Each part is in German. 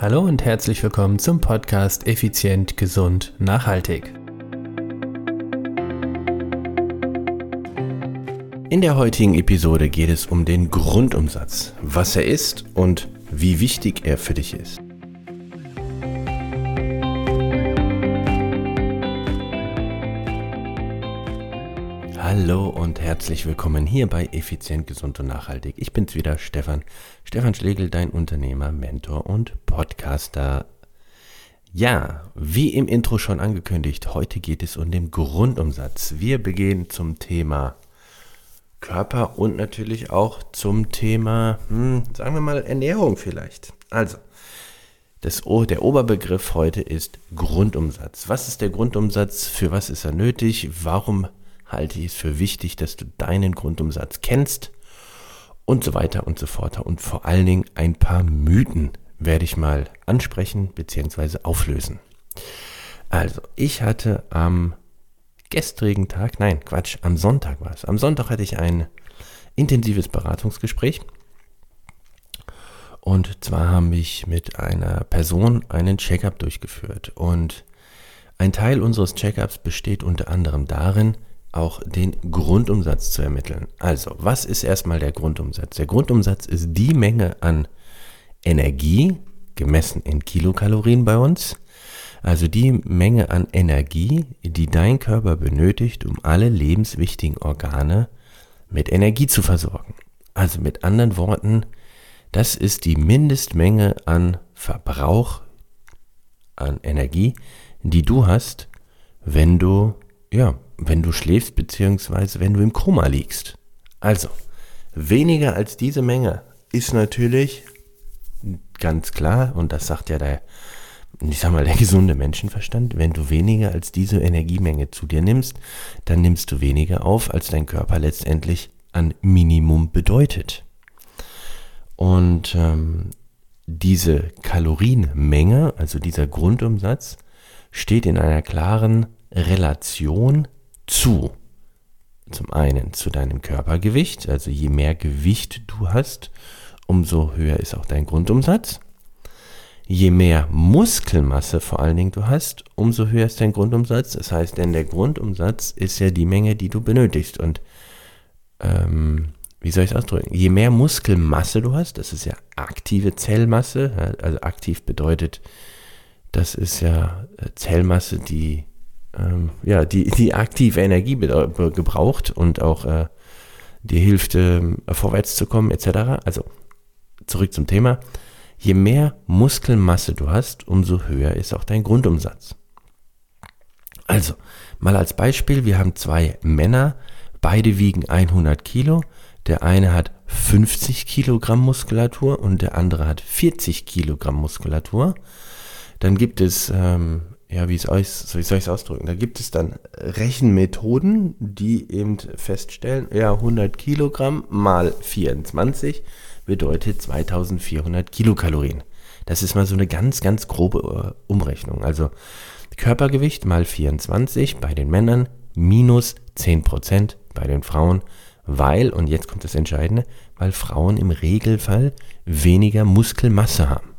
Hallo und herzlich willkommen zum Podcast Effizient, Gesund, Nachhaltig. In der heutigen Episode geht es um den Grundumsatz, was er ist und wie wichtig er für dich ist. Hallo und herzlich willkommen hier bei Effizient, Gesund und Nachhaltig. Ich bin's wieder, Stefan. Stefan Schlegel, dein Unternehmer, Mentor und Podcaster. Ja, wie im Intro schon angekündigt, heute geht es um den Grundumsatz. Wir begehen zum Thema Körper und natürlich auch zum Thema, hm, sagen wir mal, Ernährung vielleicht. Also, das, der Oberbegriff heute ist Grundumsatz. Was ist der Grundumsatz? Für was ist er nötig? Warum halte ich es für wichtig, dass du deinen Grundumsatz kennst und so weiter und so fort. Und vor allen Dingen ein paar Mythen werde ich mal ansprechen bzw. auflösen. Also, ich hatte am gestrigen Tag, nein, Quatsch, am Sonntag war es. Am Sonntag hatte ich ein intensives Beratungsgespräch. Und zwar haben wir mit einer Person einen Checkup durchgeführt. Und ein Teil unseres Checkups besteht unter anderem darin, auch den Grundumsatz zu ermitteln. Also, was ist erstmal der Grundumsatz? Der Grundumsatz ist die Menge an Energie, gemessen in Kilokalorien bei uns, also die Menge an Energie, die dein Körper benötigt, um alle lebenswichtigen Organe mit Energie zu versorgen. Also mit anderen Worten, das ist die Mindestmenge an Verbrauch an Energie, die du hast, wenn du ja, wenn du schläfst, beziehungsweise wenn du im Koma liegst. Also, weniger als diese Menge ist natürlich ganz klar, und das sagt ja der, ich sag mal, der gesunde Menschenverstand, wenn du weniger als diese Energiemenge zu dir nimmst, dann nimmst du weniger auf, als dein Körper letztendlich an Minimum bedeutet. Und ähm, diese Kalorienmenge, also dieser Grundumsatz, steht in einer klaren Relation zu. Zum einen zu deinem Körpergewicht, also je mehr Gewicht du hast, umso höher ist auch dein Grundumsatz. Je mehr Muskelmasse vor allen Dingen du hast, umso höher ist dein Grundumsatz. Das heißt, denn der Grundumsatz ist ja die Menge, die du benötigst. Und ähm, wie soll ich es ausdrücken? Je mehr Muskelmasse du hast, das ist ja aktive Zellmasse, also aktiv bedeutet, das ist ja äh, Zellmasse, die ähm, ja, die, die aktive Energie gebraucht und auch äh, dir hilft, äh, vorwärts zu kommen, etc. Also zurück zum Thema. Je mehr Muskelmasse du hast, umso höher ist auch dein Grundumsatz. Also, mal als Beispiel, wir haben zwei Männer, beide wiegen 100 Kilo. Der eine hat 50 Kilogramm Muskulatur und der andere hat 40 Kilogramm Muskulatur. Dann gibt es ähm, ja, wie, soll ich es ausdrücken? Da gibt es dann Rechenmethoden, die eben feststellen, ja, 100 Kilogramm mal 24 bedeutet 2400 Kilokalorien. Das ist mal so eine ganz, ganz grobe äh, Umrechnung. Also Körpergewicht mal 24 bei den Männern minus 10% bei den Frauen, weil, und jetzt kommt das Entscheidende, weil Frauen im Regelfall weniger Muskelmasse haben.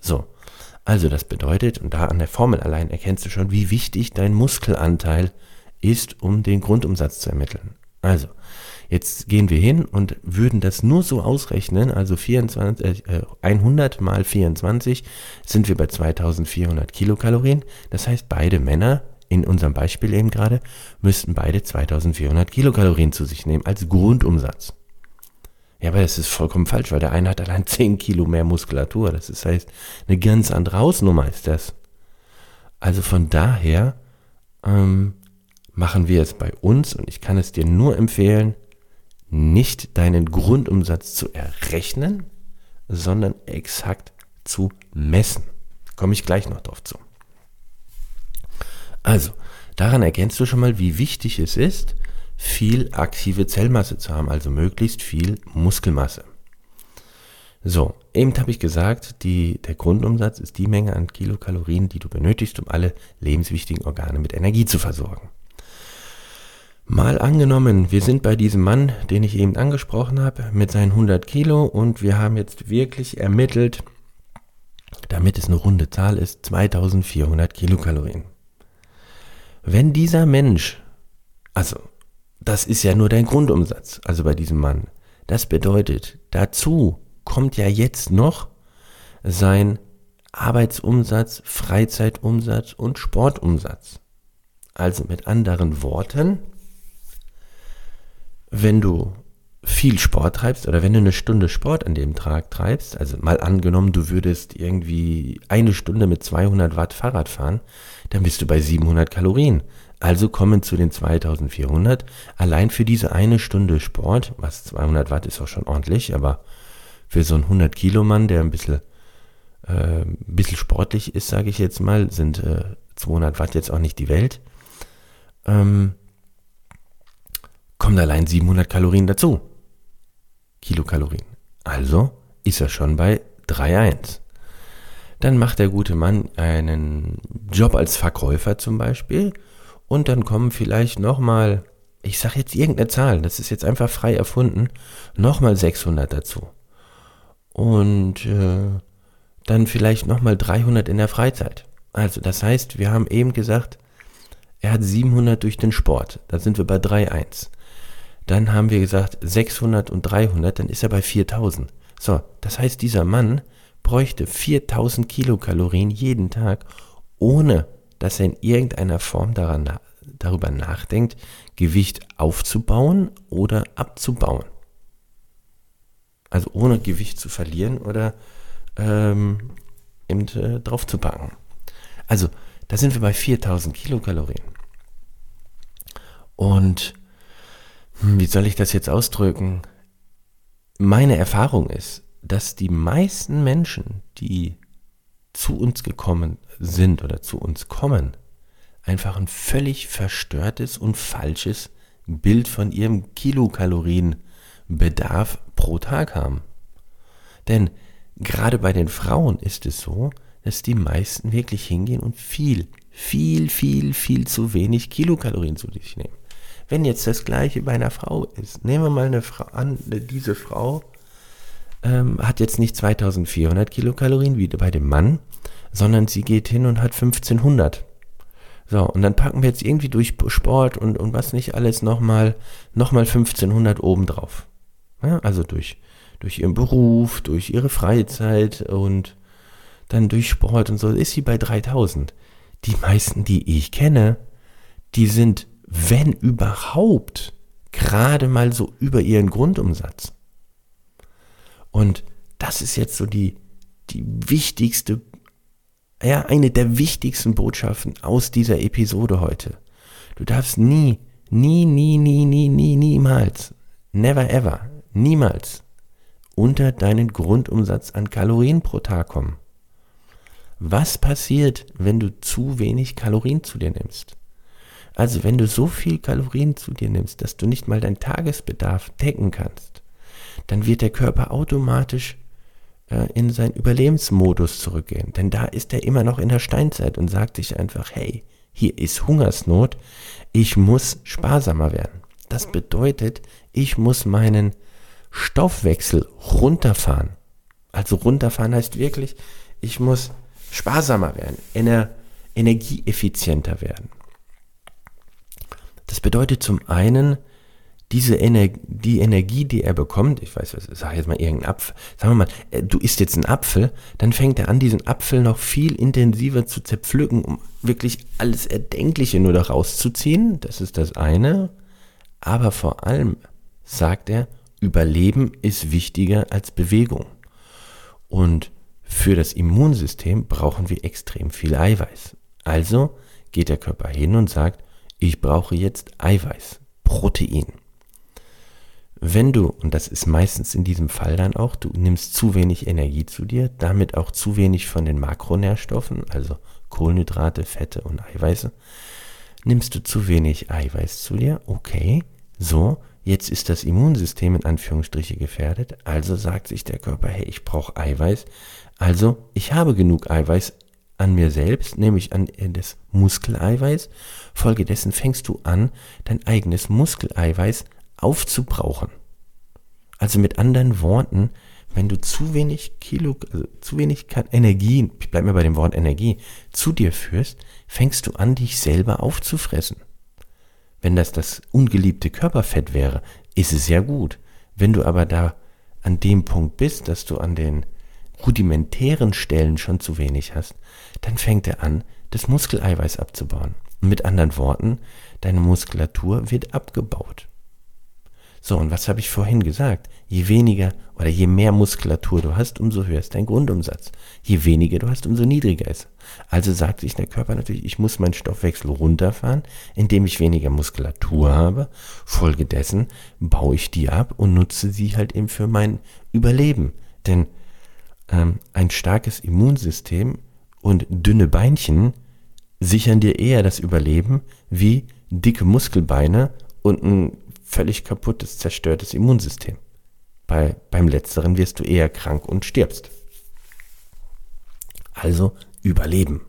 So, also das bedeutet, und da an der Formel allein erkennst du schon, wie wichtig dein Muskelanteil ist, um den Grundumsatz zu ermitteln. Also, jetzt gehen wir hin und würden das nur so ausrechnen, also 24, äh, 100 mal 24 sind wir bei 2400 Kilokalorien. Das heißt, beide Männer, in unserem Beispiel eben gerade, müssten beide 2400 Kilokalorien zu sich nehmen als Grundumsatz. Ja, aber das ist vollkommen falsch, weil der eine hat allein 10 Kilo mehr Muskulatur. Das ist heißt, eine ganz andere Hausnummer ist das. Also von daher ähm, machen wir es bei uns und ich kann es dir nur empfehlen, nicht deinen Grundumsatz zu errechnen, sondern exakt zu messen. Komme ich gleich noch drauf zu. Also, daran erkennst du schon mal, wie wichtig es ist, viel aktive Zellmasse zu haben, also möglichst viel Muskelmasse. So, eben habe ich gesagt, die, der Grundumsatz ist die Menge an Kilokalorien, die du benötigst, um alle lebenswichtigen Organe mit Energie zu versorgen. Mal angenommen, wir sind bei diesem Mann, den ich eben angesprochen habe, mit seinen 100 Kilo und wir haben jetzt wirklich ermittelt, damit es eine runde Zahl ist, 2400 Kilokalorien. Wenn dieser Mensch, also das ist ja nur dein Grundumsatz, also bei diesem Mann, das bedeutet, dazu kommt ja jetzt noch sein Arbeitsumsatz, Freizeitumsatz und Sportumsatz. Also mit anderen Worten, wenn du viel Sport treibst oder wenn du eine Stunde Sport an dem Tag treibst, also mal angenommen, du würdest irgendwie eine Stunde mit 200 Watt Fahrrad fahren, dann bist du bei 700 Kalorien. Also kommen zu den 2400 allein für diese eine Stunde Sport, was 200 Watt ist auch schon ordentlich, aber für so einen 100 Kilo Mann, der ein bisschen, äh, ein bisschen sportlich ist, sage ich jetzt mal, sind äh, 200 Watt jetzt auch nicht die Welt. Ähm, kommen allein 700 Kalorien dazu. Kilokalorien. Also ist er schon bei 3,1. Dann macht der gute Mann einen Job als Verkäufer zum Beispiel und dann kommen vielleicht nochmal, ich sage jetzt irgendeine Zahl, das ist jetzt einfach frei erfunden, nochmal 600 dazu. Und äh, dann vielleicht nochmal 300 in der Freizeit. Also das heißt, wir haben eben gesagt, er hat 700 durch den Sport. Da sind wir bei 3,1. Dann haben wir gesagt 600 und 300, dann ist er bei 4000. So, das heißt, dieser Mann bräuchte 4000 Kilokalorien jeden Tag, ohne dass er in irgendeiner Form daran, darüber nachdenkt, Gewicht aufzubauen oder abzubauen. Also ohne Gewicht zu verlieren oder ähm, eben äh, drauf zu packen. Also, da sind wir bei 4000 Kilokalorien. Und hm, wie soll ich das jetzt ausdrücken? Meine Erfahrung ist, dass die meisten Menschen, die zu uns gekommen sind oder zu uns kommen, einfach ein völlig verstörtes und falsches Bild von ihrem Kilokalorienbedarf pro Tag haben. Denn gerade bei den Frauen ist es so, dass die meisten wirklich hingehen und viel, viel, viel, viel zu wenig Kilokalorien zu sich nehmen. Wenn jetzt das gleiche bei einer Frau ist, nehmen wir mal eine Frau an, diese Frau ähm, hat jetzt nicht 2400 Kilokalorien wie bei dem Mann, sondern sie geht hin und hat 1500. So, und dann packen wir jetzt irgendwie durch Sport und, und was nicht alles nochmal noch mal 1500 obendrauf. Ja, also durch, durch ihren Beruf, durch ihre Freizeit und dann durch Sport und so ist sie bei 3000. Die meisten, die ich kenne, die sind wenn überhaupt, gerade mal so über ihren Grundumsatz. Und das ist jetzt so die, die wichtigste, ja, eine der wichtigsten Botschaften aus dieser Episode heute. Du darfst nie, nie, nie, nie, nie, nie, niemals, never ever, niemals unter deinen Grundumsatz an Kalorien pro Tag kommen. Was passiert, wenn du zu wenig Kalorien zu dir nimmst? Also wenn du so viel Kalorien zu dir nimmst, dass du nicht mal deinen Tagesbedarf decken kannst, dann wird der Körper automatisch in seinen Überlebensmodus zurückgehen. Denn da ist er immer noch in der Steinzeit und sagt sich einfach, hey, hier ist Hungersnot, ich muss sparsamer werden. Das bedeutet, ich muss meinen Stoffwechsel runterfahren. Also runterfahren heißt wirklich, ich muss sparsamer werden, ener energieeffizienter werden. Das bedeutet zum einen, diese Energie, die Energie, die er bekommt, ich weiß, was, sag jetzt mal irgendein Apfel, sagen wir mal, äh, du isst jetzt einen Apfel, dann fängt er an, diesen Apfel noch viel intensiver zu zerpflücken, um wirklich alles Erdenkliche nur da rauszuziehen. Das ist das eine. Aber vor allem sagt er, Überleben ist wichtiger als Bewegung. Und für das Immunsystem brauchen wir extrem viel Eiweiß. Also geht der Körper hin und sagt, ich brauche jetzt Eiweiß, Protein. Wenn du, und das ist meistens in diesem Fall dann auch, du nimmst zu wenig Energie zu dir, damit auch zu wenig von den Makronährstoffen, also Kohlenhydrate, Fette und Eiweiße, nimmst du zu wenig Eiweiß zu dir, okay, so, jetzt ist das Immunsystem in Anführungsstriche gefährdet, also sagt sich der Körper, hey, ich brauche Eiweiß, also ich habe genug Eiweiß an mir selbst, nämlich an das Muskeleiweiß. Folgedessen fängst du an, dein eigenes Muskeleiweiß aufzubrauchen. Also mit anderen Worten, wenn du zu wenig Kilo, also zu wenig Energie, ich bleib mir bei dem Wort Energie, zu dir führst, fängst du an, dich selber aufzufressen. Wenn das das ungeliebte Körperfett wäre, ist es ja gut. Wenn du aber da an dem Punkt bist, dass du an den rudimentären Stellen schon zu wenig hast, dann fängt er an, das Muskeleiweiß abzubauen. Mit anderen Worten, deine Muskulatur wird abgebaut. So, und was habe ich vorhin gesagt? Je weniger oder je mehr Muskulatur du hast, umso höher ist dein Grundumsatz. Je weniger du hast, umso niedriger ist. Also sagt sich der Körper natürlich, ich muss meinen Stoffwechsel runterfahren, indem ich weniger Muskulatur habe. Folgedessen baue ich die ab und nutze sie halt eben für mein Überleben. Denn ähm, ein starkes Immunsystem und dünne Beinchen sichern dir eher das Überleben wie dicke Muskelbeine und ein völlig kaputtes, zerstörtes Immunsystem. Bei, beim letzteren wirst du eher krank und stirbst. Also Überleben.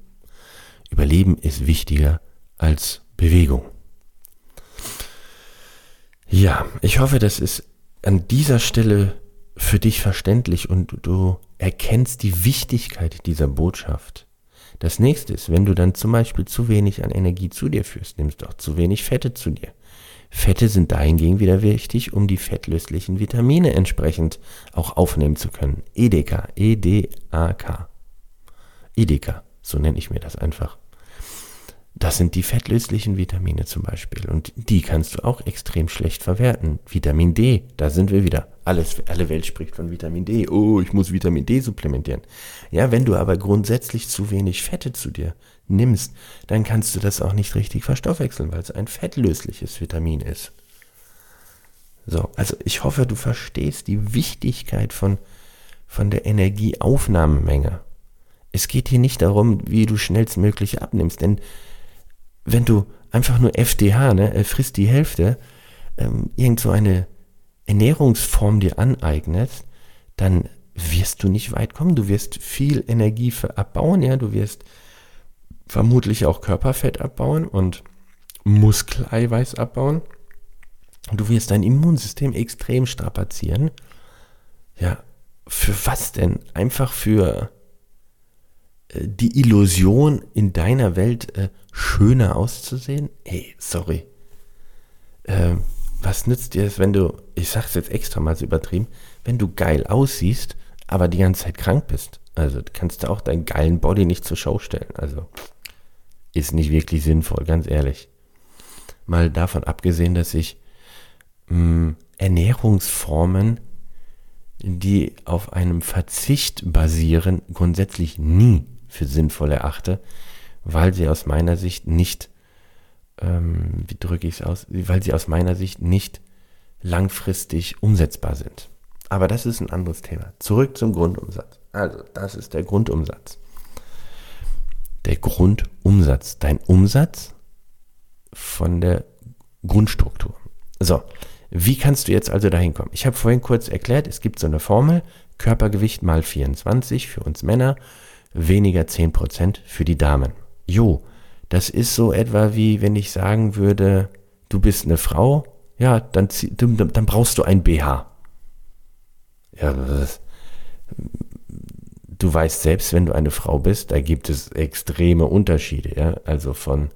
Überleben ist wichtiger als Bewegung. Ja, ich hoffe, das ist an dieser Stelle für dich verständlich und du erkennst die Wichtigkeit dieser Botschaft. Das nächste ist, wenn du dann zum Beispiel zu wenig an Energie zu dir führst, nimmst du auch zu wenig Fette zu dir. Fette sind dahingegen wieder wichtig, um die fettlöslichen Vitamine entsprechend auch aufnehmen zu können. EDK, E-D-A-K. EDK, so nenne ich mir das einfach. Das sind die fettlöslichen Vitamine zum Beispiel. Und die kannst du auch extrem schlecht verwerten. Vitamin D, da sind wir wieder. Alles, alle Welt spricht von Vitamin D. Oh, ich muss Vitamin D supplementieren. Ja, wenn du aber grundsätzlich zu wenig Fette zu dir nimmst, dann kannst du das auch nicht richtig verstoffwechseln, weil es ein fettlösliches Vitamin ist. So, also ich hoffe, du verstehst die Wichtigkeit von, von der Energieaufnahmemenge. Es geht hier nicht darum, wie du schnellstmöglich abnimmst, denn wenn du einfach nur FDH, ne, äh, frisst die Hälfte, ähm, irgend so eine Ernährungsform dir aneignest, dann wirst du nicht weit kommen. Du wirst viel Energie abbauen, ja, du wirst vermutlich auch Körperfett abbauen und Muskeleiweiß abbauen. Du wirst dein Immunsystem extrem strapazieren. Ja, für was denn? Einfach für äh, die Illusion in deiner Welt äh, schöner auszusehen? Ey, sorry. Äh, was nützt dir es, wenn du, ich sag's jetzt extra mal so übertrieben, wenn du geil aussiehst, aber die ganze Zeit krank bist? Also kannst du auch deinen geilen Body nicht zur Show stellen. Also ist nicht wirklich sinnvoll, ganz ehrlich. Mal davon abgesehen, dass ich mh, hm, Ernährungsformen, die auf einem Verzicht basieren, grundsätzlich nie für sinnvoll erachte, weil sie aus meiner Sicht nicht, ähm, wie drücke ich es aus, weil sie aus meiner Sicht nicht langfristig umsetzbar sind. Aber das ist ein anderes Thema. Zurück zum Grundumsatz. Also, das ist der Grundumsatz. Der Grundumsatz, dein Umsatz von der Grundstruktur. So, wie kannst du jetzt also dahin kommen? Ich habe vorhin kurz erklärt, es gibt so eine Formel, Körpergewicht mal 24 für uns Männer weniger 10% für die Damen. Jo, das ist so etwa wie wenn ich sagen würde, du bist eine Frau, ja, dann, dann brauchst du ein BH. Ja, das, du weißt selbst, wenn du eine Frau bist, da gibt es extreme Unterschiede, ja, also von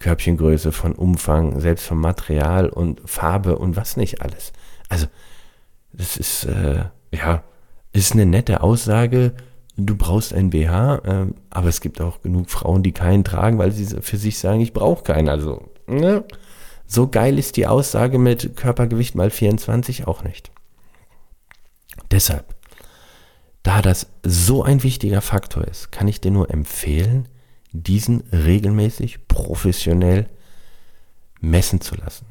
Körbchengröße, von Umfang, selbst vom Material und Farbe und was nicht alles. Also, das ist, äh, ja, ist eine nette Aussage, du brauchst ein BH, äh, aber es gibt auch genug Frauen, die keinen tragen, weil sie für sich sagen, ich brauche keinen. Also, ne? so geil ist die Aussage mit Körpergewicht mal 24 auch nicht. Deshalb, da das so ein wichtiger Faktor ist, kann ich dir nur empfehlen, diesen regelmäßig professionell messen zu lassen.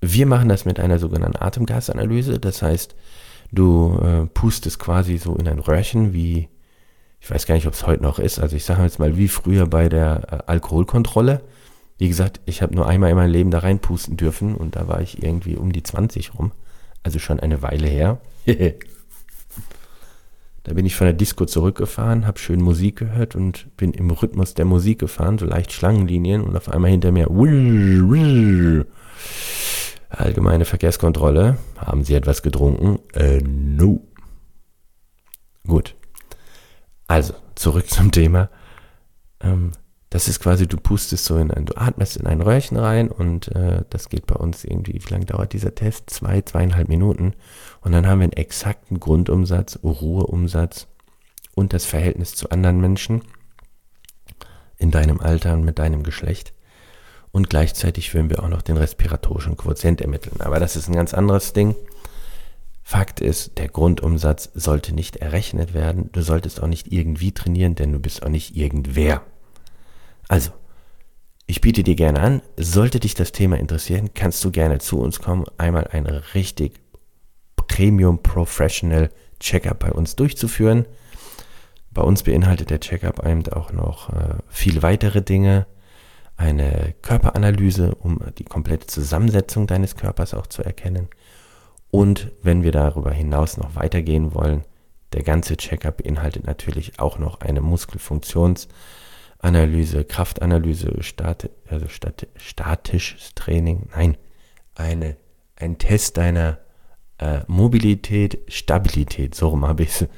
Wir machen das mit einer sogenannten Atemgasanalyse. Das heißt, du äh, pustest quasi so in ein Röhrchen wie ich weiß gar nicht, ob es heute noch ist. Also ich sage jetzt mal, wie früher bei der äh, Alkoholkontrolle. Wie gesagt, ich habe nur einmal in meinem Leben da reinpusten dürfen und da war ich irgendwie um die 20 rum. Also schon eine Weile her. da bin ich von der Disco zurückgefahren, habe schön Musik gehört und bin im Rhythmus der Musik gefahren, so leicht Schlangenlinien und auf einmal hinter mir allgemeine Verkehrskontrolle. Haben Sie etwas getrunken? Äh, no. Gut. Also, zurück zum Thema. Ähm, das ist quasi, du pustest so in ein, du atmest in ein Röhrchen rein und äh, das geht bei uns irgendwie, wie lange dauert dieser Test? Zwei, zweieinhalb Minuten. Und dann haben wir einen exakten Grundumsatz, Ruheumsatz und das Verhältnis zu anderen Menschen in deinem Alter und mit deinem Geschlecht. Und gleichzeitig würden wir auch noch den respiratorischen Quotient ermitteln. Aber das ist ein ganz anderes Ding. Fakt ist, der Grundumsatz sollte nicht errechnet werden. Du solltest auch nicht irgendwie trainieren, denn du bist auch nicht irgendwer. Also, ich biete dir gerne an, sollte dich das Thema interessieren, kannst du gerne zu uns kommen, einmal ein richtig Premium Professional Checkup bei uns durchzuführen. Bei uns beinhaltet der Checkup eben auch noch äh, viele weitere Dinge. Eine Körperanalyse, um die komplette Zusammensetzung deines Körpers auch zu erkennen. Und wenn wir darüber hinaus noch weitergehen wollen, der ganze Checkup beinhaltet natürlich auch noch eine Muskelfunktions- Analyse, Kraftanalyse, Stat, also Stat, statisches Training, nein, eine, ein Test deiner äh, Mobilität, Stabilität, so rum habe ich es,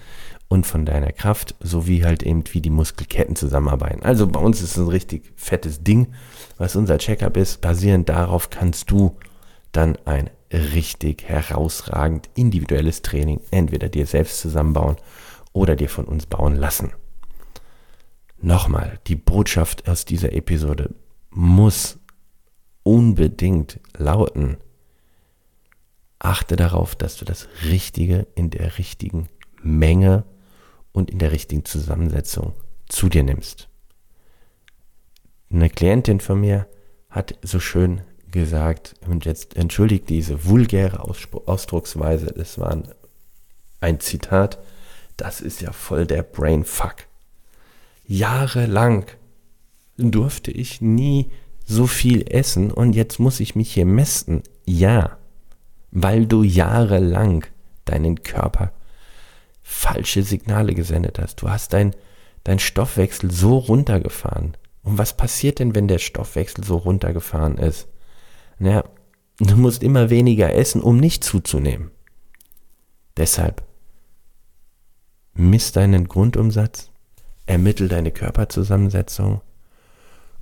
und von deiner Kraft, sowie halt eben, wie die Muskelketten zusammenarbeiten. Also bei uns ist es ein richtig fettes Ding, was unser Checkup ist. Basierend darauf kannst du dann ein richtig herausragend individuelles Training entweder dir selbst zusammenbauen oder dir von uns bauen lassen. Nochmal, die Botschaft aus dieser Episode muss unbedingt lauten, achte darauf, dass du das Richtige in der richtigen Menge und in der richtigen Zusammensetzung zu dir nimmst. Eine Klientin von mir hat so schön gesagt, und jetzt entschuldigt diese vulgäre Ausdrucksweise, das war ein Zitat, das ist ja voll der Brainfuck. Jahrelang durfte ich nie so viel essen und jetzt muss ich mich hier messen. Ja, weil du jahrelang deinen Körper falsche Signale gesendet hast. Du hast dein, dein Stoffwechsel so runtergefahren. Und was passiert denn, wenn der Stoffwechsel so runtergefahren ist? Naja, du musst immer weniger essen, um nicht zuzunehmen. Deshalb misst deinen Grundumsatz, ermittel deine Körperzusammensetzung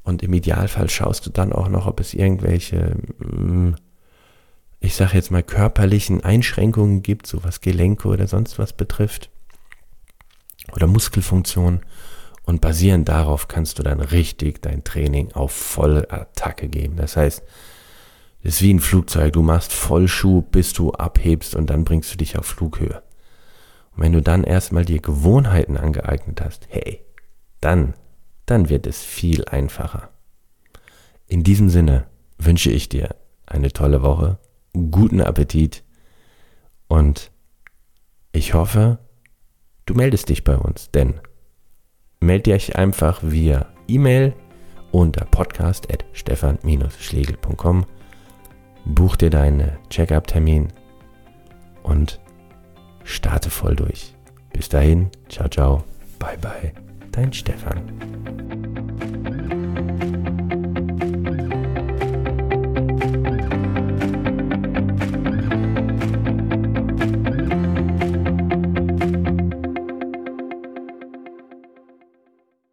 und im Idealfall schaust du dann auch noch, ob es irgendwelche, mm, ich sage jetzt mal, körperlichen Einschränkungen gibt, so was Gelenke oder sonst was betrifft oder Muskelfunktion. Und basierend darauf kannst du dann richtig dein Training auf volle Attacke geben. Das heißt, ist wie ein Flugzeug. Du machst Vollschub, bis du abhebst und dann bringst du dich auf Flughöhe. Und wenn du dann erstmal dir Gewohnheiten angeeignet hast, hey, dann, dann wird es viel einfacher. In diesem Sinne wünsche ich dir eine tolle Woche, guten Appetit und ich hoffe, du meldest dich bei uns, denn melde dich einfach via E-Mail unter podcast.stefan-schlegel.com, buch dir deinen Check-up-Termin und starte voll durch. Bis dahin, ciao, ciao, bye, bye, dein Stefan.